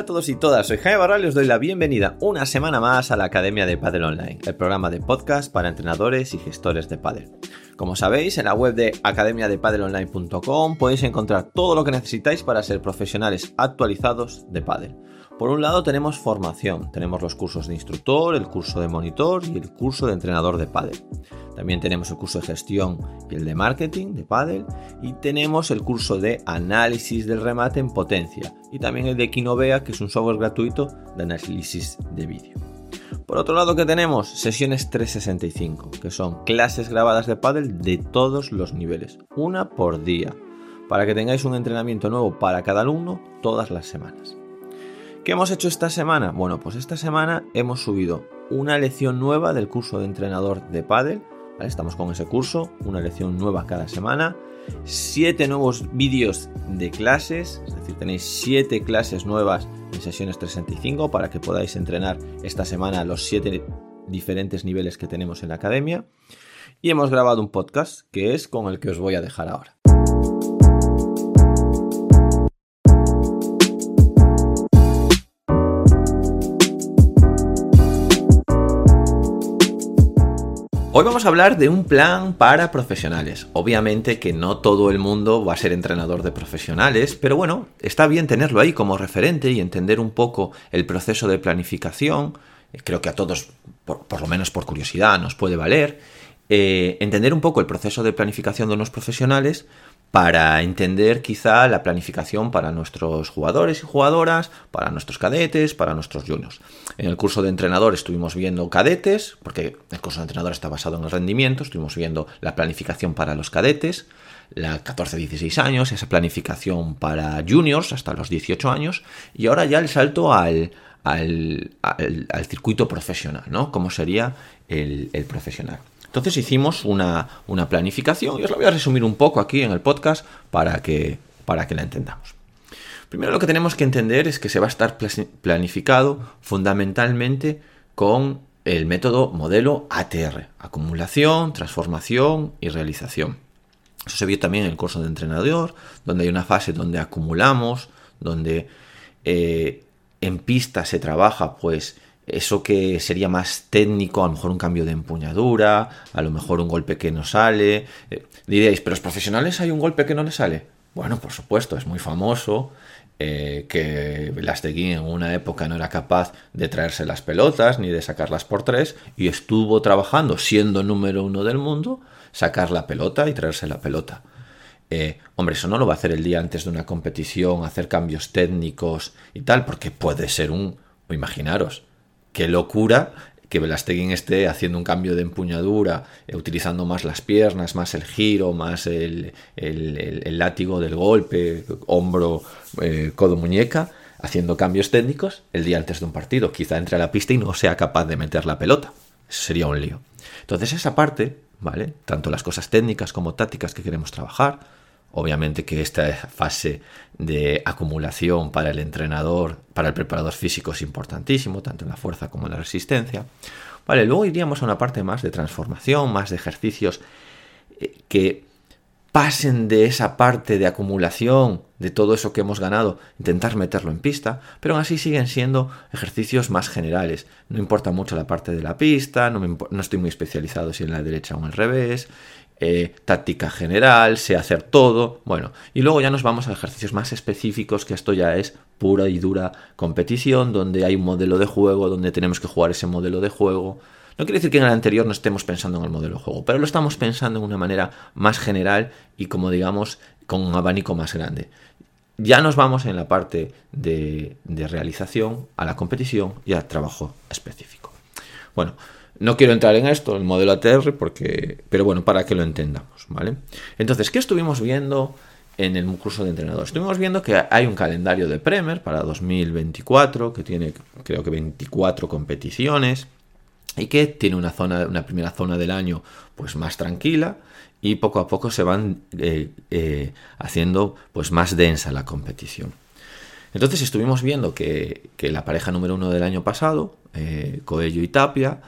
Hola a todos y todas, soy Jaime Barral y os doy la bienvenida una semana más a la Academia de Padel Online, el programa de podcast para entrenadores y gestores de Padel. Como sabéis, en la web de academiadepadelonline.com podéis encontrar todo lo que necesitáis para ser profesionales actualizados de Padel. Por un lado tenemos formación, tenemos los cursos de instructor, el curso de monitor y el curso de entrenador de Padel. También tenemos el curso de gestión y el de marketing de Paddle. Y tenemos el curso de análisis del remate en potencia. Y también el de Kinovea, que es un software gratuito de análisis de vídeo. Por otro lado, que tenemos? Sesiones 365, que son clases grabadas de Paddle de todos los niveles, una por día, para que tengáis un entrenamiento nuevo para cada alumno todas las semanas. ¿Qué hemos hecho esta semana? Bueno, pues esta semana hemos subido una lección nueva del curso de entrenador de Estamos con ese curso, una lección nueva cada semana, siete nuevos vídeos de clases, es decir, tenéis siete clases nuevas en sesiones 365 para que podáis entrenar esta semana los siete diferentes niveles que tenemos en la academia. Y hemos grabado un podcast que es con el que os voy a dejar ahora. Hoy vamos a hablar de un plan para profesionales. Obviamente que no todo el mundo va a ser entrenador de profesionales, pero bueno, está bien tenerlo ahí como referente y entender un poco el proceso de planificación. Creo que a todos, por, lo menos por curiosidad, nos puede valer. Eh, entender un poco el proceso de planificación de unos profesionales para entender quizá la planificación para nuestros jugadores y jugadoras, para nuestros cadetes, para nuestros juniors. En el curso de entrenador estuvimos viendo cadetes, porque el curso de entrenador está basado en el rendimiento, estuvimos viendo la planificación para los cadetes, la 14-16 años, esa planificación para juniors hasta los 18 años, y ahora ya el salto al, al, circuito profesional, ¿no? ¿Cómo sería el profesional? Entonces hicimos una, planificación y os la voy a resumir un poco aquí en el podcast para que, para que la entendamos. Primero lo que tenemos que entender es que se va a estar planificado fundamentalmente con el método modelo ATR, acumulación, transformación y realización. Eso se vio también en el curso de entrenador, donde hay una fase donde acumulamos, donde eh, en pista se trabaja pues eso que sería más técnico, a lo mejor un cambio de empuñadura, a lo mejor un golpe que no sale. Eh, diréis, ¿pero los profesionales hay un golpe que no le sale? Bueno, por supuesto, es muy famoso eh, que Velasteguín en una época no era capaz de traerse las pelotas ni de sacarlas por tres y estuvo trabajando, siendo número uno del mundo, sacar la pelota y traerse la pelota. Eh, hombre, eso no lo va a hacer el día antes de una competición, hacer cambios técnicos y tal, porque puede ser un, imaginaros, qué locura que Velasteguín esté haciendo un cambio de empuñadura, eh, utilizando más las piernas, más el giro, más el, látigo del golpe, hombro, eh, codo, muñeca, haciendo cambios técnicos el día antes de un partido. Quizá entre a la pista y no sea capaz de meter la pelota. Eso sería un lío. Entonces esa parte, ¿vale? Tanto las cosas técnicas como tácticas que queremos trabajar, Obviamente que esta fase de acumulación para el entrenador, para el preparador físico es importantísimo, tanto en la fuerza como en la resistencia. Vale, luego iríamos a una parte más de transformación, más de ejercicios eh, que pasen de esa parte de acumulación de todo eso que hemos ganado, intentar meterlo en pista, pero aún así siguen siendo ejercicios más generales. No importa mucho la parte de la pista, no, no estoy muy especializado si en la derecha o en el revés, eh, táctica general, sé hacer todo, bueno, y luego ya nos vamos a ejercicios más específicos, que esto ya es pura y dura competición, donde hay un modelo de juego, donde tenemos que jugar ese modelo de juego. No quiere decir que en el anterior no estemos pensando en el modelo de juego, pero lo estamos pensando en una manera más general y como digamos con un abanico más grande. Ya nos vamos en la parte de, de realización, a la competición y al trabajo específico. Bueno, no quiero entrar en esto, el modelo ATR, porque, pero bueno, para que lo entendamos, ¿vale? Entonces, ¿qué estuvimos viendo en el curso de entrenador? Estuvimos viendo que hay un calendario de Premier para 2024, que tiene creo que 24 competiciones y que tiene una zona, una primera zona del año pues más tranquila y poco a poco se van eh, eh, haciendo pues más densa la competición. Entonces estuvimos viendo que, la pareja número uno del año pasado, eh, Coello y Tapia,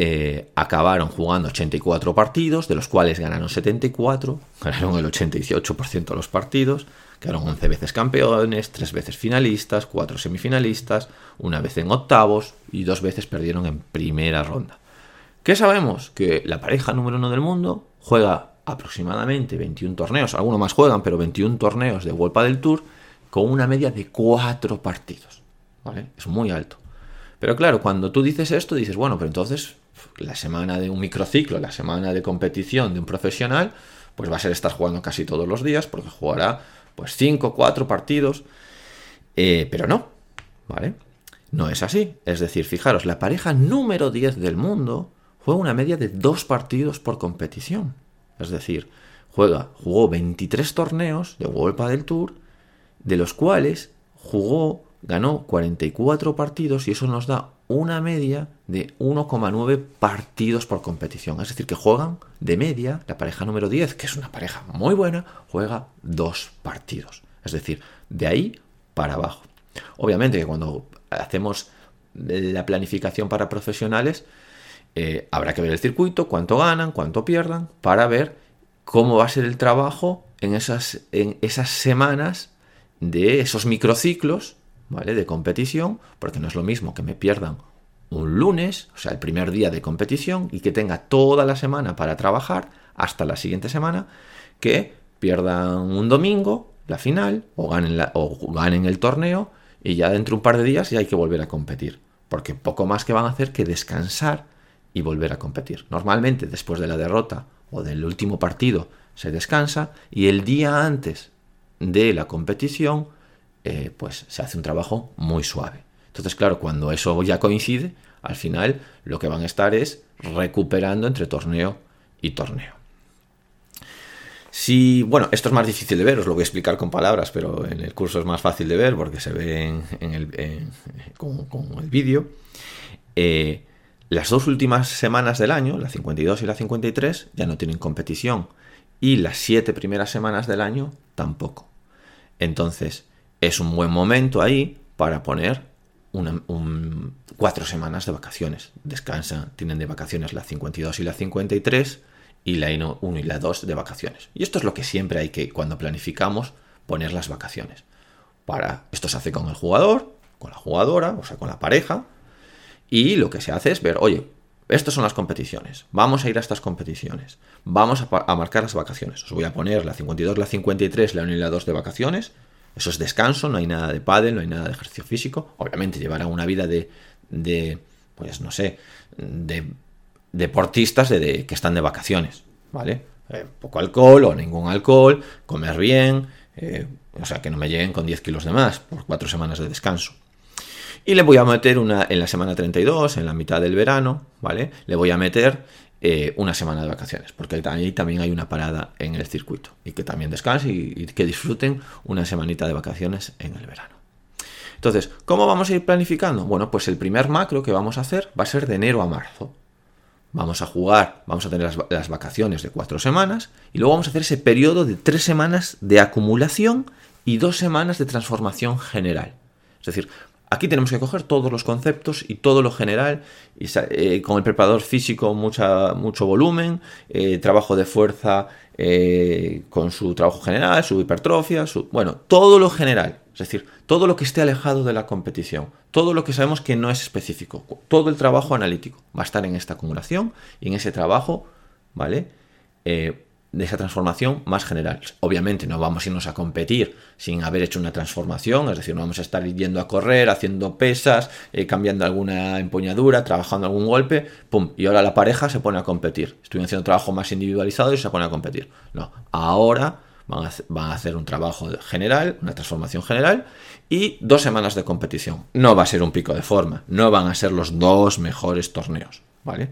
eh, acabaron jugando 84 partidos, de los cuales ganaron 74, ganaron el 88% de los partidos, quedaron 11 veces campeones, 3 veces finalistas, 4 semifinalistas, una vez en octavos y dos veces perdieron en primera ronda. ¿Qué sabemos? Que la pareja número uno del mundo juega aproximadamente 21 torneos, algunos más juegan, pero 21 torneos de World del Tour con una media de 4 partidos. ¿vale? Es muy alto. Pero claro, cuando tú dices esto, dices, bueno, pero entonces la semana de un microciclo, la semana de competición de un profesional, pues va a ser estar jugando casi todos los días, porque jugará pues 5, 4 partidos. Eh, pero no, ¿vale? No es así. Es decir, fijaros, la pareja número 10 del mundo juega una media de 2 partidos por competición. Es decir, juega, jugó 23 torneos de World del Tour, de los cuales jugó ganó 44 partidos y eso nos da una media de 1,9 partidos por competición. Es decir, que juegan de media, la pareja número 10, que es una pareja muy buena, juega dos partidos. Es decir, de ahí para abajo. Obviamente que cuando hacemos la planificación para profesionales, eh, habrá que ver el circuito, cuánto ganan, cuánto pierdan, para ver cómo va a ser el trabajo en esas, en esas semanas de esos microciclos De competición, porque no es lo mismo que me pierdan un lunes, o sea, el primer día de competición, y que tenga toda la semana para trabajar hasta la siguiente semana, que pierdan un domingo, la final, o ganen, o ganen el torneo, y ya dentro de un par de días ya hay que volver a competir, porque poco más que van a hacer que descansar y volver a competir. Normalmente después de la derrota o del último partido se descansa y el día antes de la competición eh, pues se hace un trabajo muy suave. Entonces, claro, cuando eso ya coincide, al final lo que van a estar es recuperando entre torneo y torneo. Si, bueno, esto es más difícil de ver, os lo voy a explicar con palabras, pero en el curso es más fácil de ver porque se ve en, el, con, el vídeo. Eh, las dos últimas semanas del año, la 52 y la 53, ya no tienen competición. Y las siete primeras semanas del año tampoco. Entonces, es un buen momento ahí para poner cuatro semanas de vacaciones. Descansan, tienen de vacaciones la 52 y la 53 y la 1 y la 2 de vacaciones. Y esto es lo que siempre hay que, cuando planificamos, poner las vacaciones. Para, esto se hace con el jugador, con la jugadora, o sea, con la pareja. Y lo que se hace es ver, oye, estas son las competiciones. Vamos a ir a estas competiciones. Vamos a, a marcar las vacaciones. Os voy a poner la 52, la 53, la 1 y la 2 de vacaciones eso es descanso, no hay nada de pádel, no hay nada de ejercicio físico. Obviamente llevará una vida de, de pues no sé, de deportistas de, que están de vacaciones, ¿vale? Eh, poco alcohol o ningún alcohol, comer bien, eh, o sea, que no me lleguen con 10 kilos de más por cuatro semanas de descanso. Y le voy a meter una en la semana 32, en la mitad del verano, ¿vale? Le voy a meter eh, una semana de vacaciones, porque ahí también hay una parada en el circuito y que también descansen y, que disfruten una semanita de vacaciones en el verano. Entonces, ¿cómo vamos a ir planificando? Bueno, pues el primer macro que vamos a hacer va a ser de enero a marzo. Vamos a jugar, vamos a tener las, las vacaciones de cuatro semanas y luego vamos a hacer ese periodo de tres semanas de acumulación y dos semanas de transformación general. Es decir, Aquí tenemos que coger todos los conceptos y todo lo general, eh, con el preparador físico mucha, mucho volumen, eh, trabajo de fuerza eh, con su trabajo general, su hipertrofia, su, bueno, todo lo general, es decir, todo lo que esté alejado de la competición, todo lo que sabemos que no es específico, todo el trabajo analítico va a estar en esta acumulación y en ese trabajo, ¿vale? De esa transformación más general. Obviamente no vamos a irnos a competir sin haber hecho una transformación, es decir, no vamos a estar yendo a correr, haciendo pesas, eh, cambiando alguna empuñadura, trabajando algún golpe, pum, y ahora la pareja se pone a competir. Estoy haciendo trabajo más individualizado y se pone a competir. No, ahora van a, van a hacer un trabajo general, una transformación general y dos semanas de competición. No va a ser un pico de forma, no van a ser los dos mejores torneos, ¿vale?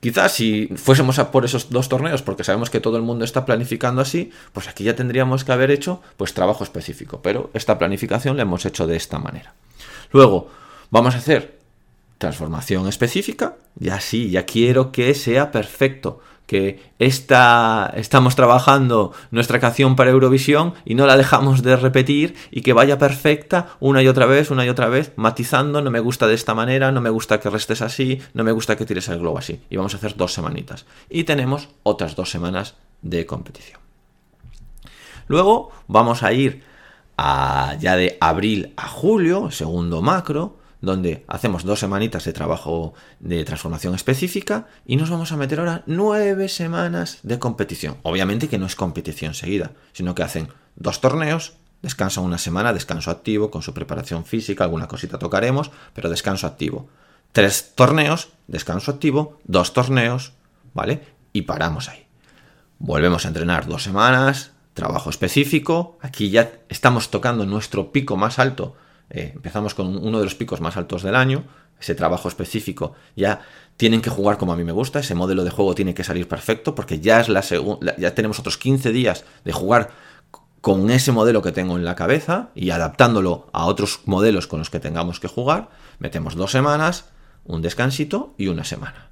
Quizás si fuésemos a por esos dos torneos, porque sabemos que todo el mundo está planificando así, pues aquí ya tendríamos que haber hecho pues trabajo específico, pero esta planificación la hemos hecho de esta manera. Luego, vamos a hacer transformación específica, ya sí, ya quiero que sea perfecto, que esta, estamos trabajando nuestra canción para Eurovisión y no la dejamos de repetir y que vaya perfecta una y otra vez, una y otra vez, matizando, no me gusta de esta manera, no me gusta que restes así, no me gusta que tires el globo así. Y vamos a hacer dos semanitas. Y tenemos otras dos semanas de competición. Luego vamos a ir a, ya de abril a julio, segundo macro, donde hacemos dos semanitas de trabajo de transformación específica y nos vamos a meter ahora nueve semanas de competición. Obviamente que no es competición seguida, sino que hacen dos torneos, descansan una semana, descanso activo con su preparación física, alguna cosita tocaremos, pero descanso activo. Tres torneos, descanso activo, dos torneos, ¿vale? Y paramos ahí. Volvemos a entrenar dos semanas, trabajo específico. Aquí ya estamos tocando nuestro pico más alto eh, empezamos con uno de los picos más altos del año, ese trabajo específico, ya tienen que jugar como a mí me gusta, ese modelo de juego tiene que salir perfecto, porque ya, es la ya tenemos otros 15 días de jugar con ese modelo que tengo en la cabeza y adaptándolo a otros modelos con los que tengamos que jugar, metemos dos semanas, un descansito y una semana.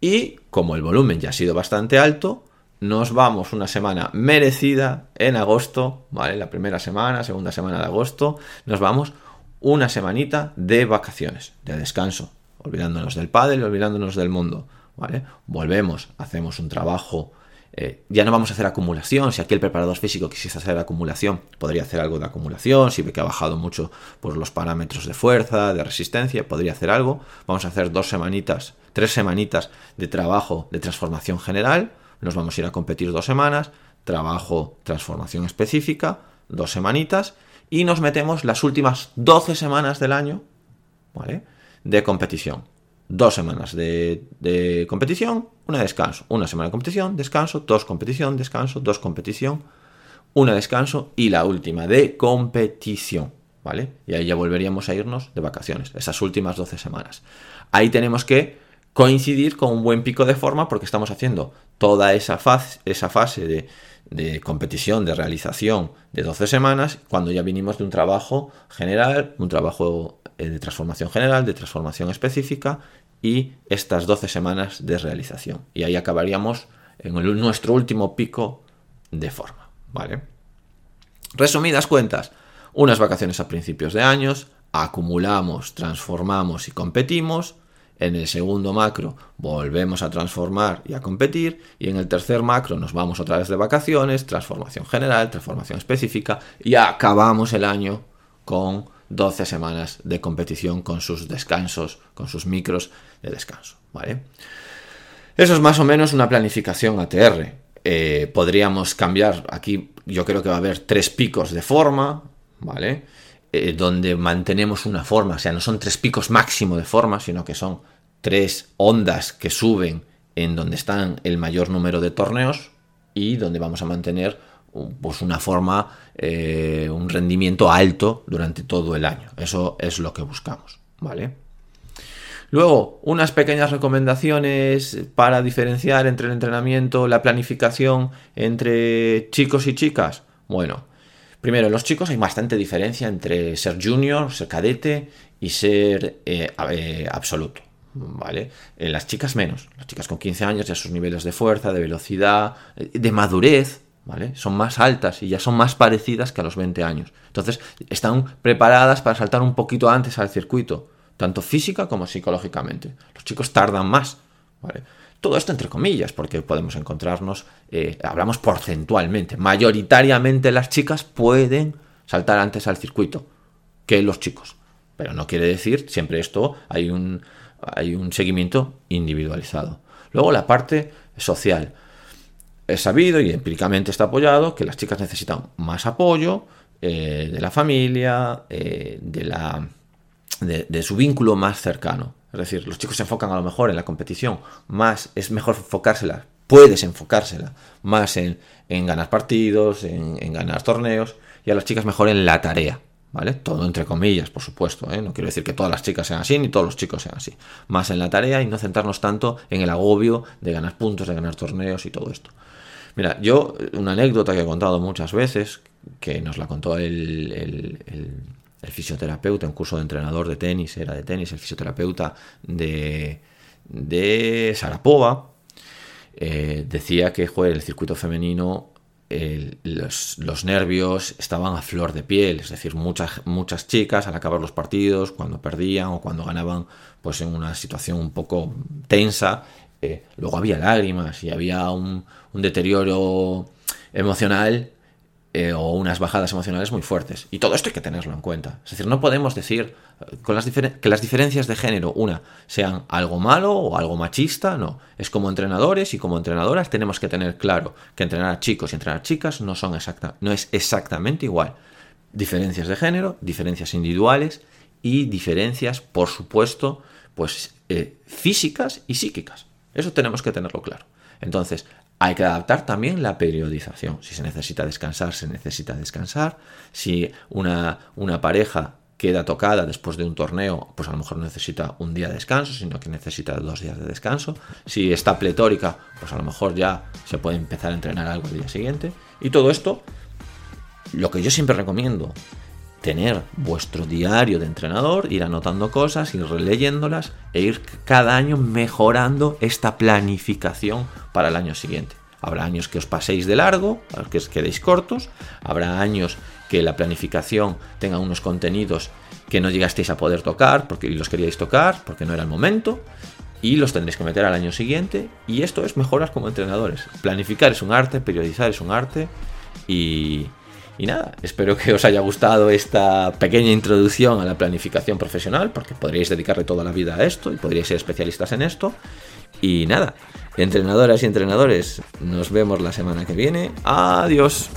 Y como el volumen ya ha sido bastante alto, nos vamos una semana merecida en agosto, ¿vale? La primera semana, segunda semana de agosto, nos vamos una semanita de vacaciones, de descanso, olvidándonos del padre y olvidándonos del mundo, ¿vale? Volvemos, hacemos un trabajo, eh, ya no vamos a hacer acumulación, si aquí el preparador físico quisiese hacer acumulación, podría hacer algo de acumulación, si ve que ha bajado mucho por los parámetros de fuerza, de resistencia, podría hacer algo, vamos a hacer dos semanitas, tres semanitas de trabajo de transformación general, nos vamos a ir a competir dos semanas, trabajo, transformación específica, dos semanitas, y nos metemos las últimas 12 semanas del año, ¿vale? De competición. Dos semanas de, competición, una descanso. Una semana de competición, descanso, dos competición, descanso, dos competición, una descanso y la última de competición. ¿Vale? Y ahí ya volveríamos a irnos de vacaciones, esas últimas 12 semanas. Ahí tenemos que coincidir con un buen pico de forma porque estamos haciendo toda esa fase, esa fase de, competición, de realización de 12 semanas, cuando ya vinimos de un trabajo general, un trabajo eh, de transformación general, de transformación específica y estas 12 semanas de realización. Y ahí acabaríamos en nuestro último pico de forma. ¿vale? Resumidas cuentas, unas vacaciones a principios de años, acumulamos, transformamos y competimos, en el segundo macro volvemos a transformar y a competir. Y en el tercer macro nos vamos otra vez de vacaciones, transformación general, transformación específica. Y acabamos el año con 12 semanas de competición con sus descansos, con sus micros de descanso. ¿vale? Eso es más o menos una planificación ATR. Eh, podríamos cambiar, aquí yo creo que va a haber tres picos de forma, ¿vale? Eh, donde mantenemos una forma, o sea, no son tres picos máximo de forma, sino que son tres ondas que suben en donde están el mayor número de torneos y donde vamos a mantener pues una forma, eh, un rendimiento alto durante todo el año. Eso es lo que buscamos, ¿vale? Luego, unas pequeñas recomendaciones para diferenciar entre el entrenamiento, la planificación entre chicos y chicas. Bueno, Primero, los chicos hay bastante diferencia entre ser junior, ser cadete y ser eh, eh, absoluto. ¿Vale? En las chicas menos. Las chicas con 15 años ya sus niveles de fuerza, de velocidad, de madurez, ¿vale? Son más altas y ya son más parecidas que a los 20 años. Entonces, están preparadas para saltar un poquito antes al circuito, tanto física como psicológicamente. Los chicos tardan más, ¿vale? Todo esto entre comillas, porque podemos encontrarnos, eh, hablamos porcentualmente, mayoritariamente las chicas pueden saltar antes al circuito que los chicos. Pero no quiere decir, siempre esto hay un, hay un seguimiento individualizado. Luego la parte social. Es sabido y empíricamente está apoyado que las chicas necesitan más apoyo eh, de la familia, eh, de, la, de su vínculo más cercano. Es decir, los chicos se enfocan a lo mejor en la competición, más es mejor enfocársela, puedes enfocársela más en, ganar partidos, en, ganar torneos, y a las chicas mejor en la tarea, ¿vale? Todo entre comillas, por supuesto, ¿eh? no quiero decir que todas las chicas sean así, ni todos los chicos sean así. Más en la tarea y no centrarnos tanto en el agobio de ganar puntos, de ganar torneos y todo esto. Mira, yo, una anécdota que he contado muchas veces, que nos la contó el fisioterapeuta, un curso de entrenador de tenis, era de tenis, el fisioterapeuta de, de Sarapova, eh, decía que el circuito femenino, los, nervios estaban a flor de piel, es decir, muchas, muchas chicas al acabar los partidos, cuando perdían o cuando ganaban, pues en una situación un poco tensa, eh, luego había lágrimas y había un deterioro emocional eh, o unas bajadas emocionales muy fuertes. Y todo esto hay que tenerlo en cuenta. Es decir, no podemos decir eh, con las que las diferencias de género, una, sean algo malo o algo machista, no. Es como entrenadores y como entrenadoras tenemos que tener claro que entrenar a chicos y entrenar a chicas no, son exacta, no es exactamente igual. Diferencias de género, diferencias individuales y diferencias, por supuesto, pues eh, físicas y psíquicas. Eso tenemos que tenerlo claro. Entonces, hay que adaptar también la periodización. Si se necesita descansar, se necesita descansar. Si una, una pareja queda tocada después de un torneo, pues a lo mejor no necesita un día de descanso, sino que necesita dos días de descanso. Si está pletórica, pues a lo mejor ya se puede empezar a entrenar algo el día siguiente. Y todo esto, lo que yo siempre recomiendo, tener vuestro diario de entrenador, ir anotando cosas, ir releyéndolas e ir cada año mejorando esta planificación para el año siguiente. Habrá años que os paséis de largo, que os quedéis cortos, habrá años que la planificación tenga unos contenidos que no llegasteis a poder tocar porque los queríais tocar porque no era el momento y los tendréis que meter al año siguiente y esto es mejoras como entrenadores. Planificar es un arte, periodizar es un arte y, y nada, espero que os haya gustado esta pequeña introducción a la planificación profesional, porque podríais dedicarle toda la vida a esto y podríais ser especialistas en esto. Y nada, entrenadoras y entrenadores, nos vemos la semana que viene. Adiós.